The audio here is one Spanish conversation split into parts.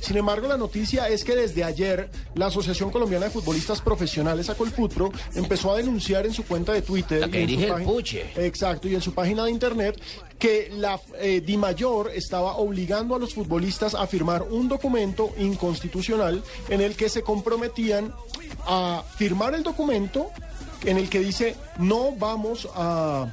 Sin embargo, la noticia es que desde ayer la Asociación Colombiana de Futbolistas Profesionales, Acolfutro, empezó a denunciar en su cuenta de Twitter. La que y dirige el página- Puche. Exacto, y en su página de internet, que la eh, DIMAYOR estaba obligando a los futbolistas a firmar un documento inconstitucional en el que se comprometían a firmar el documento en el que dice no vamos a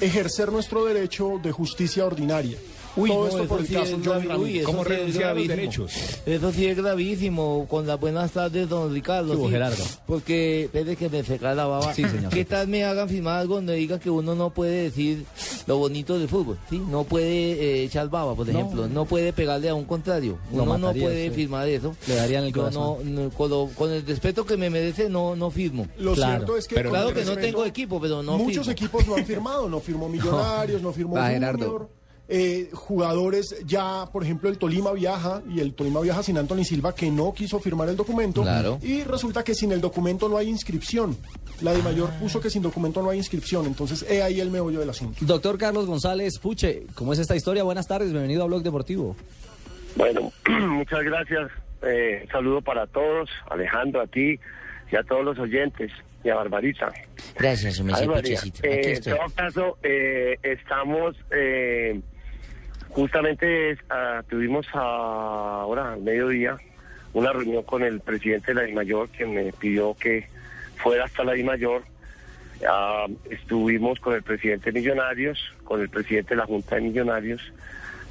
ejercer nuestro derecho de justicia ordinaria. Uy, Todo no, esto por el sí caso gravi- Ramírez. ¿Cómo sí es renunciar a los gravísimo. derechos? Eso sí es gravísimo. Con las buenas tardes, don Ricardo. Sí, sí. Gerardo. Porque, espere que me seca la baba. Sí, señor. ¿Qué tal me hagan firmar algo donde diga que uno no puede decir lo bonito del fútbol? ¿sí? No puede eh, echar baba, por ejemplo. No puede pegarle a un contrario. Lo Uno no mataría, puede sí. firmar eso. Le darían el Yo no, corazón. no, con, lo- con el respeto que me merece, no, no firmo. Lo Claro, cierto es que pero- Claro que no tengo equipo, pero no muchos firmo. equipos no han firmado, no firmó Millonarios, no firmó Junior. Eh, jugadores ya, por ejemplo, el Tolima viaja y el Tolima viaja sin Anthony Silva que no quiso firmar el documento Claro. y resulta que sin el documento no hay inscripción. La de mayor puso que sin documento no hay inscripción, entonces he ahí el meollo del asunto. Doctor Carlos González Puche, ¿cómo es esta historia? Buenas tardes, bienvenido a Blog Deportivo. Bueno, muchas gracias. Eh, saludo para todos, Alejandro, a ti y a todos los oyentes y a Barbarita. Gracias, María, eh, en todo caso, eh, estamos, eh, justamente ah, tuvimos ahora al mediodía una reunión con el presidente de la DIMAYOR, que me pidió que fuera hasta la DIMAYOR. Ah, estuvimos con el presidente de Millonarios, con el presidente de la Junta de Millonarios,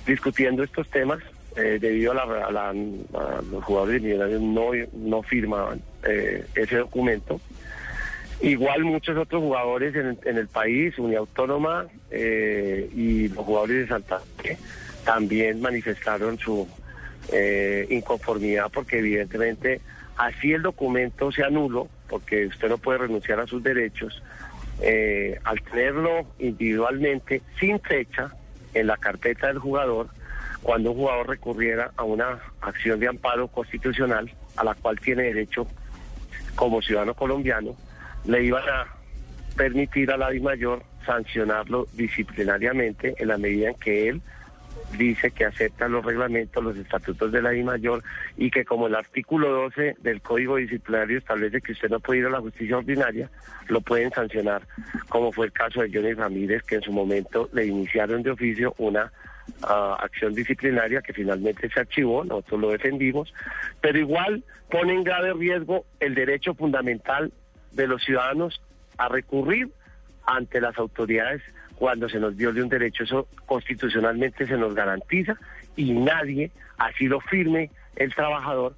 discutiendo estos temas. eh, debido a la- a los jugadores de Millonarios no, no firmaban eh, ese documento. Igual muchos otros jugadores en, en el país, Unidad Autónoma eh, y los jugadores de Santa también manifestaron su eh, inconformidad porque evidentemente así el documento sea nulo, porque usted no puede renunciar a sus derechos, eh, al tenerlo individualmente sin fecha en la carpeta del jugador, cuando un jugador recurriera a una acción de amparo constitucional a la cual tiene derecho como ciudadano colombiano, le iban a permitir a la DIMAYOR sancionarlo disciplinariamente en la medida en que él dice que acepta los reglamentos, los estatutos de la DIMAYOR y que como el artículo 12 del Código Disciplinario establece que usted no puede ir a la justicia ordinaria, lo pueden sancionar, como fue el caso de Johnny Ramírez, que en su momento le iniciaron de oficio una ah, acción disciplinaria que finalmente se archivó, nosotros lo defendimos, pero igual pone en grave riesgo el derecho fundamental de los ciudadanos a recurrir ante las autoridades cuando se nos viole un derecho. Eso constitucionalmente se nos garantiza y nadie, así lo firme el trabajador,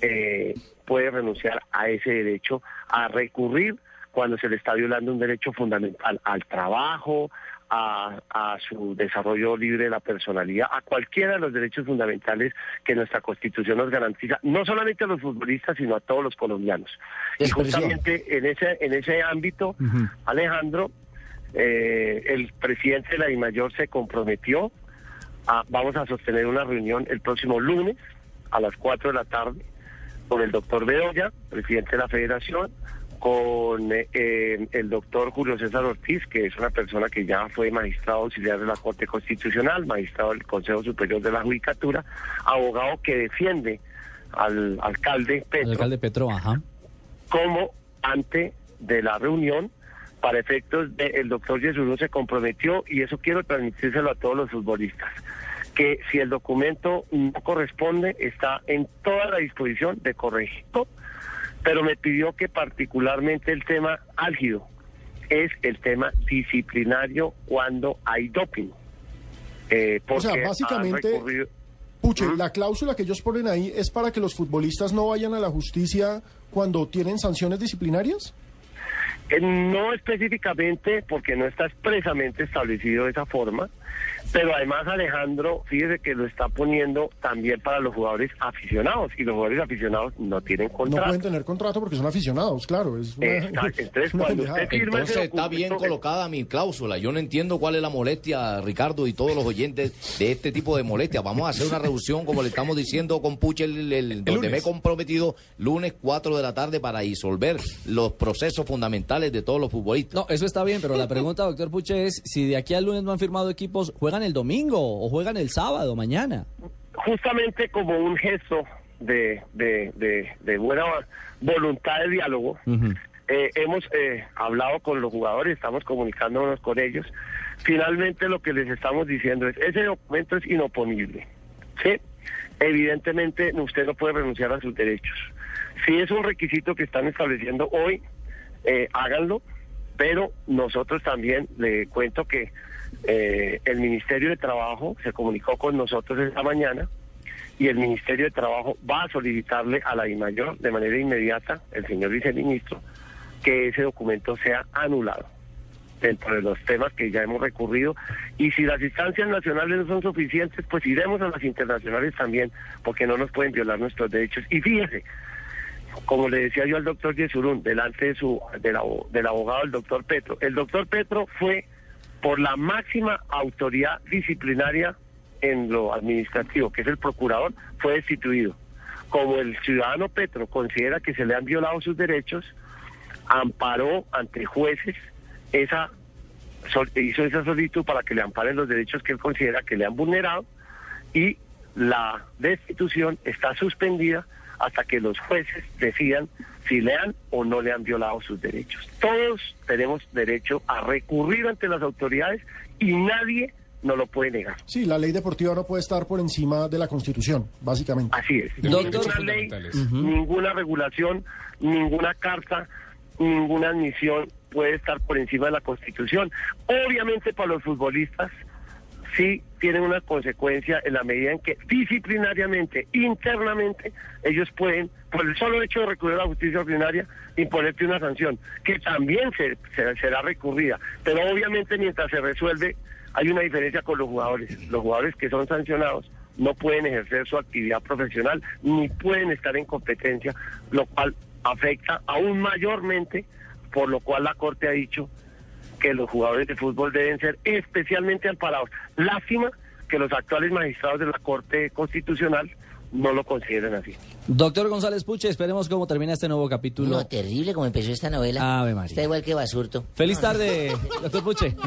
eh, puede renunciar a ese derecho a recurrir cuando se le está violando un derecho fundamental al trabajo, a, a su desarrollo libre de la personalidad, a cualquiera de los derechos fundamentales que nuestra Constitución nos garantiza, no solamente a los futbolistas, sino a todos los colombianos. Y justamente en ese, en ese ámbito, Alejandro, eh, el presidente de la DIMAYOR se comprometió a, vamos a sostener una reunión el próximo lunes a las 4 de la tarde con el doctor Bedoya, presidente de la federación, con eh, el doctor Julio César Ortiz, que es una persona que ya fue magistrado auxiliar de la Corte Constitucional, magistrado del Consejo Superior de la Judicatura, abogado que defiende al alcalde Petro alcalde Petro, ajá. como ante de la reunión para efectos del doctor Yesuruno se comprometió y eso quiero transmitírselo a todos los futbolistas que si el documento no corresponde está en toda la disposición de corregirlo pero me pidió que particularmente el tema álgido es el tema disciplinario cuando hay doping Eh, O sea, básicamente, Puche, la cláusula que ellos ponen ahí es para que los futbolistas no vayan a la justicia cuando tienen sanciones disciplinarias. Eh, No específicamente, porque no está expresamente establecido de esa forma, Pero además Alejandro, fíjese que lo está poniendo también para los jugadores aficionados y los jugadores aficionados no tienen No contrato. pueden tener contrato porque son aficionados, claro. Es una- Exacto. Entonces, es una cuando pendejada. usted firma Entonces ese está bien colocada mi cláusula. Yo no entiendo cuál es la molestia, Ricardo, y todos los oyentes de este tipo de molestias. Vamos a hacer una reducción, como le estamos diciendo con Puche, el, el- donde me he comprometido lunes 4 de la tarde para disolver los procesos fundamentales de todos los futbolistas. No, eso está bien, pero la pregunta, doctor Puche, es si de aquí al lunes no han firmado equipos, ¿juegan el domingo o juegan el sábado, mañana? justamente como un gesto de, de, de, de buena voluntad de diálogo, eh, hemos eh, hablado con los jugadores, estamos comunicándonos con ellos. Finalmente lo que les estamos diciendo es, ese documento es inoponible. ¿sí? Evidentemente usted no puede renunciar a sus derechos. Si es un requisito que están estableciendo hoy, eh, háganlo, pero nosotros también le cuento que eh, el Ministerio de Trabajo se comunicó con nosotros esta mañana y el Ministerio de Trabajo va a solicitarle a la DIMAYOR de manera inmediata, el señor viceministro, que ese documento sea anulado dentro de los temas que ya hemos recurrido y si las instancias nacionales no son suficientes, pues iremos a las internacionales también, porque no nos pueden violar nuestros derechos. Y fíjese, como le decía yo al doctor Yesurún, delante de su, del, del abogado, el doctor Petro, el doctor Petro fue por la máxima autoridad disciplinaria en lo administrativo, que es el procurador, fue destituido. Como el ciudadano Petro considera que se le han violado sus derechos, amparó ante jueces esa hizo esa solicitud para que le amparen los derechos que él considera que le han vulnerado y la destitución está suspendida hasta que los jueces decidan si le han o no le han violado sus derechos. Todos tenemos derecho a recurrir ante las autoridades y nadie nos lo puede negar. Sí, la ley deportiva no puede estar por encima de la Constitución, básicamente. Así es. Ninguna ley, ninguna regulación, ninguna carta, ninguna admisión puede estar por encima de la Constitución. Obviamente para los futbolistas sí tienen una consecuencia en la medida en que disciplinariamente, internamente, ellos pueden, por el solo hecho de recurrir a la justicia ordinaria, imponerte una sanción, que también se- será recurrida. Pero obviamente mientras se resuelve, hay una diferencia con los jugadores. Los jugadores que son sancionados no pueden ejercer su actividad profesional ni pueden estar en competencia, lo cual afecta aún mayormente, por lo cual la Corte ha dicho que los jugadores de fútbol deben ser especialmente amparados. Lástima que los actuales magistrados de la Corte Constitucional no lo consideren así. Doctor González Puche, esperemos cómo termina este nuevo capítulo. No, terrible como empezó esta novela. Ave María. Está igual que Basurto. Feliz tarde, doctor Puche.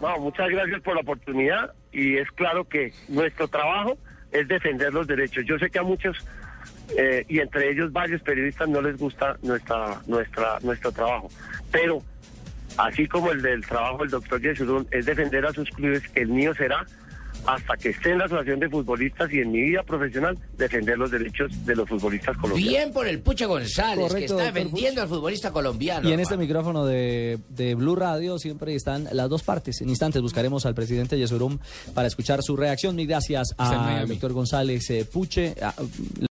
No, muchas gracias por la oportunidad y es claro que nuestro trabajo es defender los derechos. Yo sé que a muchos eh, y entre ellos varios periodistas no les gusta nuestra nuestra nuestro trabajo, pero así como el del trabajo del doctor Yesurún es defender a sus clubes, el mío será hasta que esté en la asociación de futbolistas y en mi vida profesional defender los derechos de los futbolistas colombianos. Bien por el Puche González, que está defendiendo al futbolista colombiano. Y en este micrófono de, de Blue Radio siempre están las dos partes. En instantes buscaremos al presidente Yesurum para escuchar su reacción. Mil gracias Miami. doctor González eh, Puche. a-